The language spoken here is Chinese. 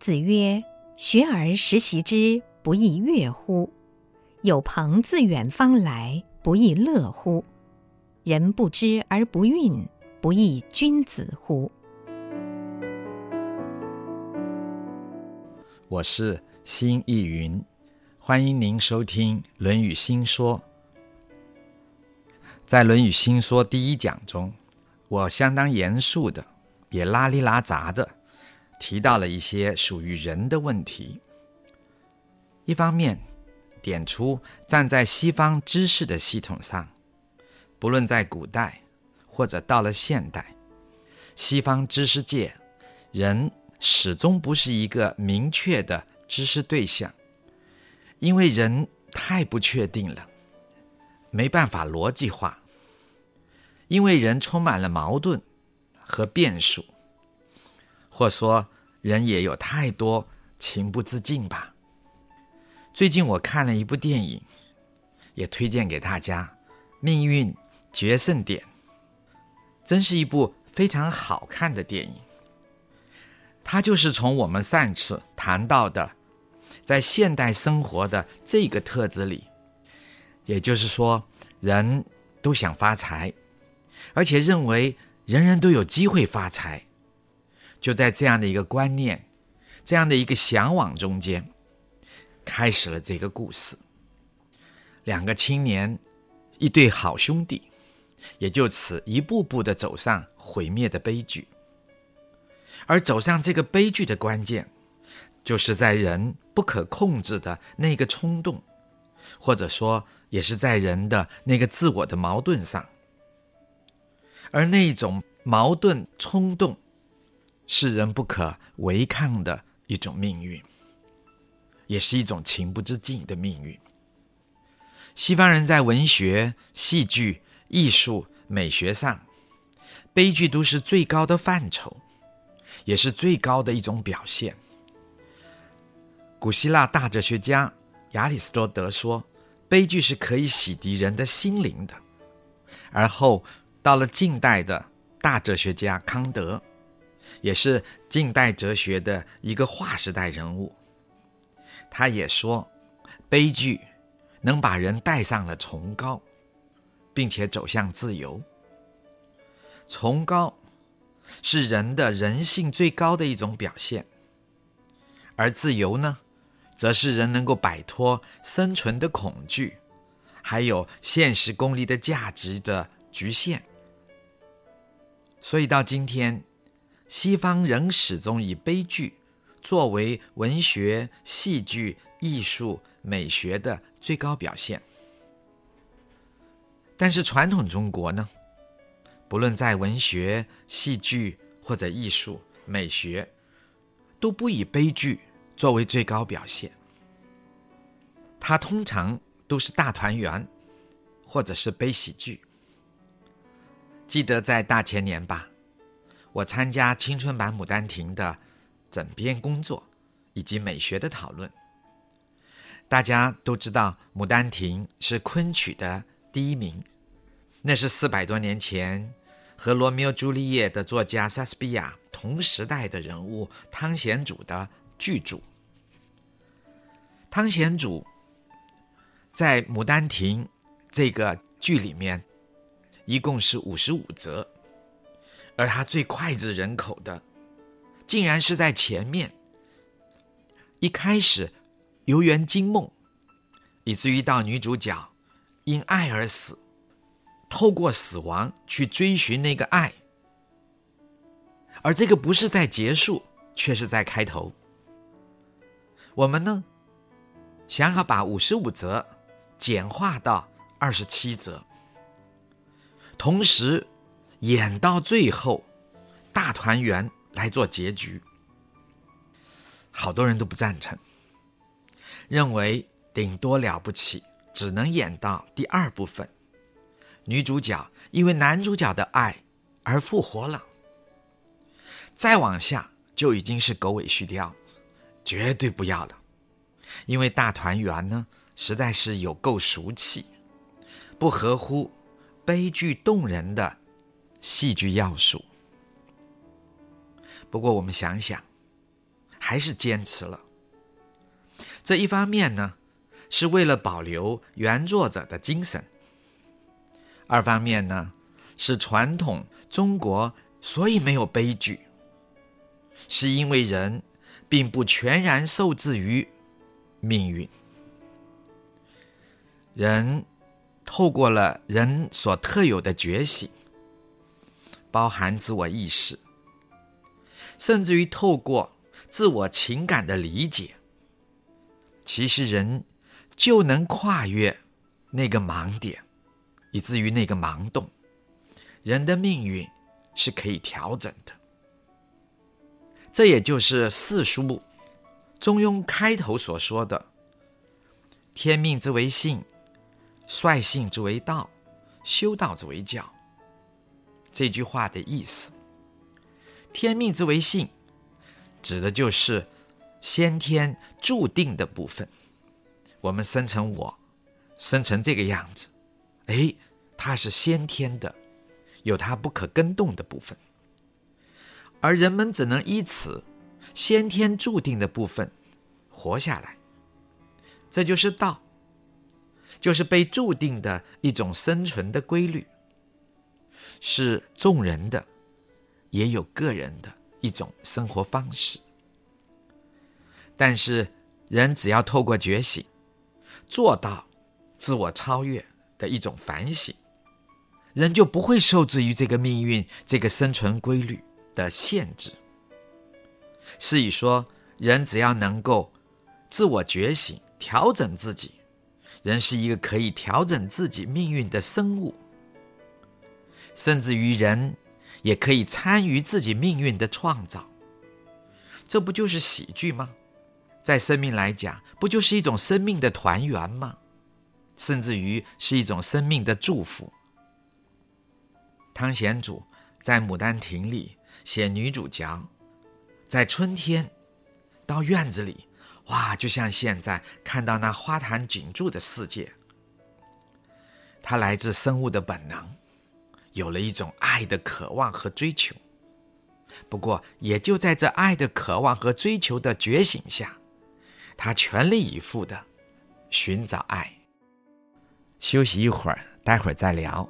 子曰：“学而时习之，不亦说乎？有朋自远方来，不亦乐乎？人不知而不愠，不亦君子乎？”我是辛逸云，欢迎您收听《论语新说》。在《论语新说》第一讲中，我相当严肃的，也拉里拉杂的。提到了一些属于人的问题。一方面，点出站在西方知识的系统上，不论在古代或者到了现代，西方知识界人始终不是一个明确的知识对象，因为人太不确定了，没办法逻辑化，因为人充满了矛盾和变数。或说，人也有太多情不自禁吧。最近我看了一部电影，也推荐给大家，《命运决胜点》，真是一部非常好看的电影。它就是从我们上次谈到的，在现代生活的这个特质里，也就是说，人都想发财，而且认为人人都有机会发财。就在这样的一个观念、这样的一个向往中间，开始了这个故事。两个青年，一对好兄弟，也就此一步步的走上毁灭的悲剧。而走上这个悲剧的关键，就是在人不可控制的那个冲动，或者说，也是在人的那个自我的矛盾上。而那一种矛盾冲动，是人不可违抗的一种命运，也是一种情不自禁的命运。西方人在文学、戏剧、艺术、美学上，悲剧都是最高的范畴，也是最高的一种表现。古希腊大哲学家亚里士多德说，悲剧是可以洗涤人的心灵的。而后到了近代的大哲学家康德。也是近代哲学的一个划时代人物。他也说，悲剧能把人带上了崇高，并且走向自由。崇高是人的人性最高的一种表现，而自由呢，则是人能够摆脱生存的恐惧，还有现实功利的价值的局限。所以到今天。西方仍始终以悲剧作为文学、戏剧、艺术、美学的最高表现，但是传统中国呢，不论在文学、戏剧或者艺术、美学，都不以悲剧作为最高表现。它通常都是大团圆，或者是悲喜剧。记得在大前年吧。我参加青春版《牡丹亭》的整编工作，以及美学的讨论。大家都知道，《牡丹亭》是昆曲的第一名，那是四百多年前和《罗密欧朱丽叶》的作家莎士比亚同时代的人物汤显祖的巨著。汤显祖在《牡丹亭》这个剧里面，一共是五十五则。而他最脍炙人口的，竟然是在前面。一开始游园惊梦，以至于到女主角因爱而死，透过死亡去追寻那个爱。而这个不是在结束，却是在开头。我们呢，想好把五十五则简化到二十七则，同时。演到最后，大团圆来做结局，好多人都不赞成，认为顶多了不起，只能演到第二部分，女主角因为男主角的爱而复活了，再往下就已经是狗尾续貂，绝对不要了，因为大团圆呢，实在是有够俗气，不合乎悲剧动人的。戏剧要素。不过我们想想，还是坚持了。这一方面呢，是为了保留原作者的精神；二方面呢，是传统中国所以没有悲剧，是因为人并不全然受制于命运。人透过了人所特有的觉醒，包含自我意识，甚至于透过自我情感的理解。其实人就能跨越那个盲点，以至于那个盲洞。人的命运是可以调整的。这也就是四书《中庸》开头所说的“天命之为性，率性之为道，修道之为教”这句话的意思。天命之为性，指的就是。先天注定的部分，我们生成我，生成这个样子，哎，它是先天的，有它不可更动的部分，而人们只能依此先天注定的部分活下来，这就是道，就是被注定的一种生存的规律，是众人的，也有个人的一种生活方式。但是，人只要透过觉醒，做到自我超越的一种反省，人就不会受制于这个命运、这个生存规律的限制。是以说，人只要能够自我觉醒、调整自己，人是一个可以调整自己命运的生物，甚至于人也可以参与自己命运的创造。这不就是喜剧吗？在生命来讲，不就是一种生命的团圆吗？甚至于是一种生命的祝福。汤显祖在《牡丹亭》里写女主角，在春天到院子里，哇，就像现在看到那花坛锦簇的世界。它来自生物的本能，有了一种爱的渴望和追求。不过，也就在这爱的渴望和追求的觉醒下。他全力以赴的寻找爱。休息一会儿，待会儿再聊。